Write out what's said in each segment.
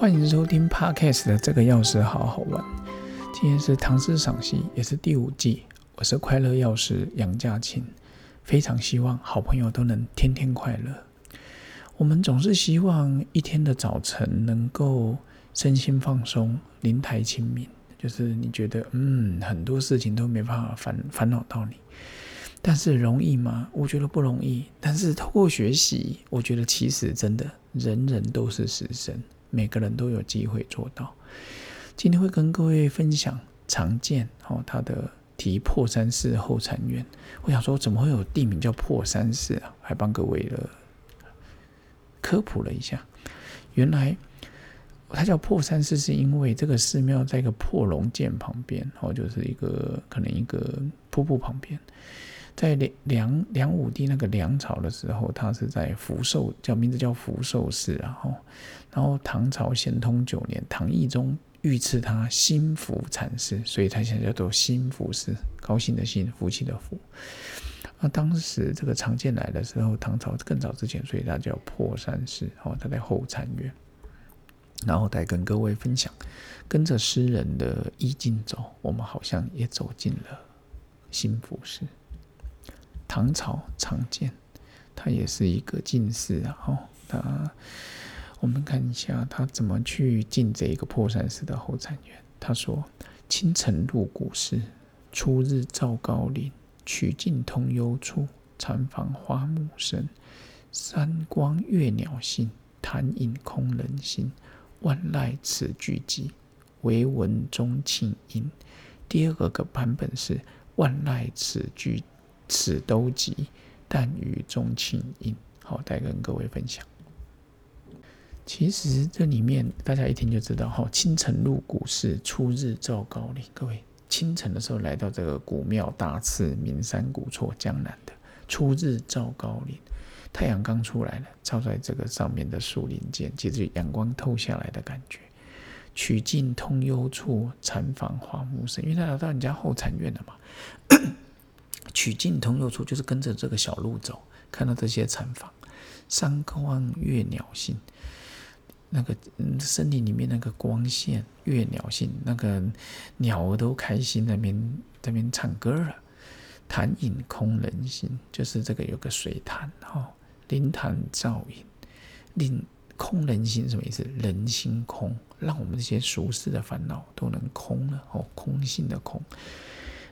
欢迎收听 Podcast 的这个钥匙好好玩。今天是唐诗赏析，也是第五季。我是快乐钥匙杨家庆，非常希望好朋友都能天天快乐。我们总是希望一天的早晨能够身心放松，灵台清明，就是你觉得嗯很多事情都没办法烦烦恼到你。但是容易吗？我觉得不容易。但是透过学习，我觉得其实真的人人都是死神，每个人都有机会做到。今天会跟各位分享常见哦，它的题破山寺后禅院。我想说，怎么会有地名叫破山寺啊？还帮各位了科普了一下，原来它叫破山寺，是因为这个寺庙在一个破龙涧旁边，哦，就是一个可能一个瀑布旁边。在梁梁梁武帝那个梁朝的时候，他是在福寿，叫名字叫福寿寺，然后，然后唐朝咸通九年，唐懿宗御赐他心福禅寺，所以他现在叫做心福寺，高兴的兴，福气的福。那当时这个常见来的时候，唐朝更早之前，所以他叫破山寺，哦，他在后禅院。然后再跟各位分享，跟着诗人的意境走，我们好像也走进了心福寺。唐朝常见，它也是一个进士啊。哦，他我们看一下他怎么去进这一个破山寺的后禅院。他说：“清晨入古寺，初日照高林，曲径通幽处，禅房花木深。山光悦鸟性，潭影空人心。万籁此俱寂，惟闻钟磬音。”第二个个版本是“万籁此俱”。此都急，但雨中清音。好，再跟各位分享。其实这里面大家一听就知道，哈，清晨入古寺，初日照高林。各位，清晨的时候来到这个古庙大寺，名山古厝江南的初日照高林，太阳刚出来了，照在这个上面的树林间，其实阳光透下来的感觉。曲径通幽处，禅房花木深。因为他来到人家后禅院了嘛。曲径通幽处，就是跟着这个小路走，看到这些禅房，山光悦鸟性，那个森林里面那个光线悦鸟性，那个鸟儿都开心，那边那边唱歌了。潭影空人心，就是这个有个水潭哈，灵潭照影，令空人心什么意思？人心空，让我们这些俗世的烦恼都能空了哦，空性的空。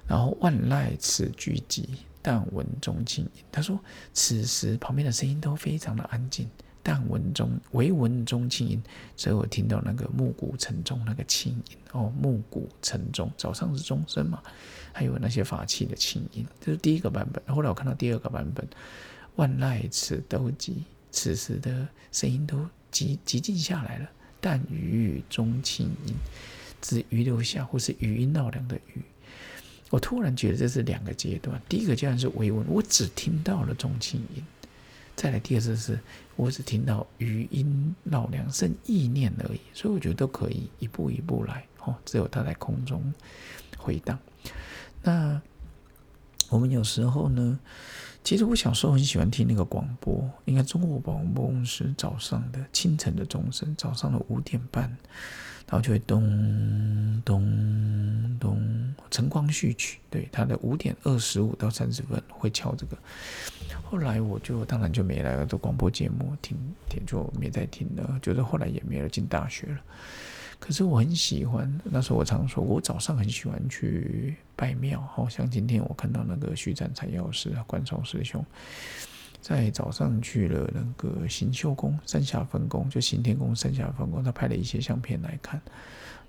然后万籁此俱寂，但闻钟磬音。他说，此时旁边的声音都非常的安静，但闻钟唯闻钟磬音，所以我听到那个暮鼓晨钟那个磬音哦，暮鼓晨钟，早上是钟声嘛，还有那些法器的磬音，这是第一个版本。后来我看到第二个版本，万籁此都寂，此时的声音都寂寂静下来了，但余钟磬音，指余留下或是余音绕梁的余。我突然觉得这是两个阶段，第一个阶段是微闻，我只听到了钟磬音；再来第二次是我只听到余音绕梁，剩意念而已。所以我觉得都可以一步一步来，哦，只有它在空中回荡。那我们有时候呢，其实我小时候很喜欢听那个广播，应该中国广播公司早上的清晨的钟声，早上的五点半。然后就会咚咚咚，晨光序曲，对，它的五点二十五到三十分会敲这个。后来我就当然就没来做广播节目，听听就没再听了，就是后来也没有进大学了。可是我很喜欢，那时候我常说，我早上很喜欢去拜庙，好像今天我看到那个徐展才药师啊，关超师兄。在早上去了那个行秀宫、三峡分宫，就行天宫、三峡分宫，他拍了一些相片来看，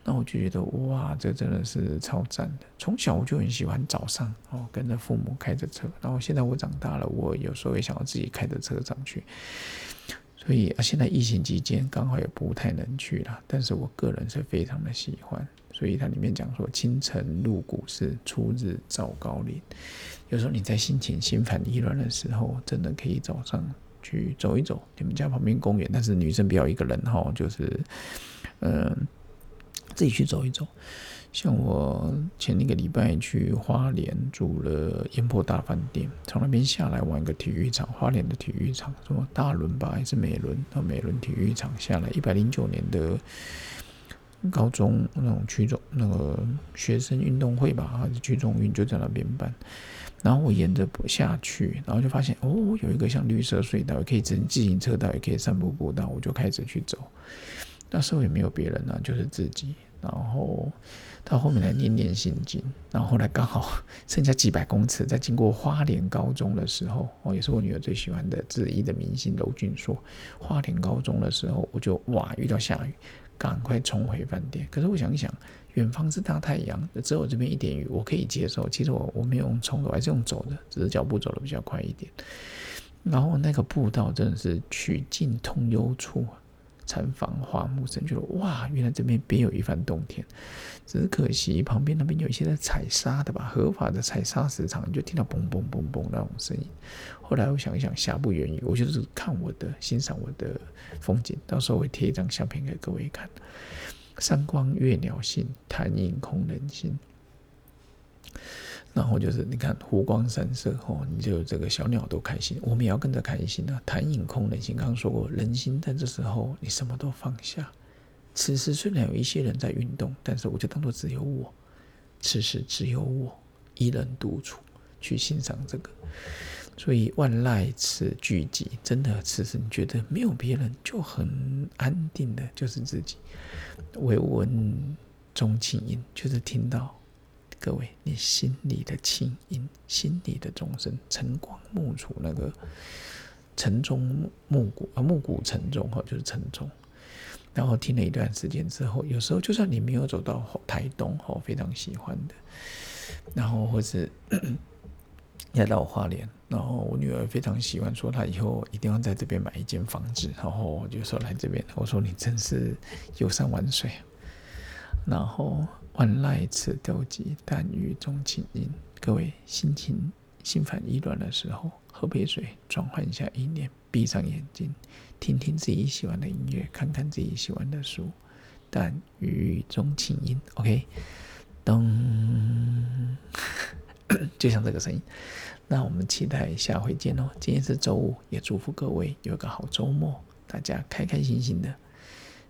那我就觉得哇，这真的是超赞的。从小我就很喜欢早上哦，跟着父母开着车，然后现在我长大了，我有时候也想要自己开着车上去。所以啊，现在疫情期间刚好也不太能去了，但是我个人是非常的喜欢。所以它里面讲说，清晨入谷是初日照高林。有时候你在心情心烦意乱的时候，真的可以早上去走一走。你们家旁边公园，但是女生不要一个人哈，就是嗯，自己去走一走。像我前一个礼拜去花莲住了烟波大饭店，从那边下来玩个体育场，花莲的体育场，什么大轮吧还是美轮？到美轮体育场下来，一百零九年的高中那种区中那个学生运动会吧，还是区中运就在那边办。然后我沿着下去，然后就发现哦，有一个像绿色隧道，也可以自自行车道，也可以散步步道，我就开始去走。那时候也没有别人啊，就是自己。然后到后面来念念心经，然后后来刚好 剩下几百公尺，在经过花莲高中的时候，哦，也是我女儿最喜欢的之一的明星娄俊硕。花莲高中的时候，我就哇遇到下雨，赶快冲回饭店。可是我想一想，远方是大太阳，只有这边一点雨，我可以接受。其实我我没有用冲的，我还是用走的，只是脚步走的比较快一点。然后那个步道真的是曲径通幽处。禅房花木深，觉得哇，原来这边别有一番洞天。只可惜旁边那边有一些在采沙的吧，合法的采沙石场，就听到嘣嘣嘣嘣那种声音。后来我想一想，下不远矣，我就是看我的，欣赏我的风景。到时候会贴一张相片给各位看。山光悦鸟性，潭影空人心。然后就是你看湖光山色哦，你就这个小鸟都开心，我们也要跟着开心啊。潭影空人心，刚刚说过，人心在这时候你什么都放下。此时虽然有一些人在运动，但是我就当做只有我，此时只有我一人独处去欣赏这个。所以万籁此俱寂，真的此时你觉得没有别人，就很安定的，就是自己。唯闻钟磬音，就是听到。各位，你心里的清音，心里的钟声，晨光暮楚，那个晨钟暮鼓啊，暮鼓晨钟哈，就是晨钟。然后听了一段时间之后，有时候就算你没有走到台东哈，非常喜欢的，然后或是 要到花莲，然后我女儿非常喜欢，说她以后一定要在这边买一间房子，然后我就说来这边，我说你真是游山玩水，然后。万籁此都寂，但雨中清音。各位心情心烦意乱的时候，喝杯水，转换一下意念，闭上眼睛，听听自己喜欢的音乐，看看自己喜欢的书，但雨中清音。OK，噔，就像这个声音。那我们期待下回见哦。今天是周五，也祝福各位有个好周末，大家开开心心的。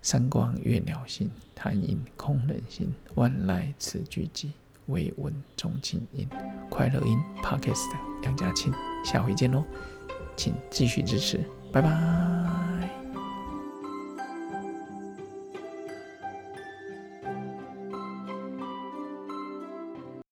山光悦鸟心，潭影空人心。万籁此俱寂，唯闻钟磬音。快乐音 parkest 杨家清，下回见喽，请继续支持，拜拜。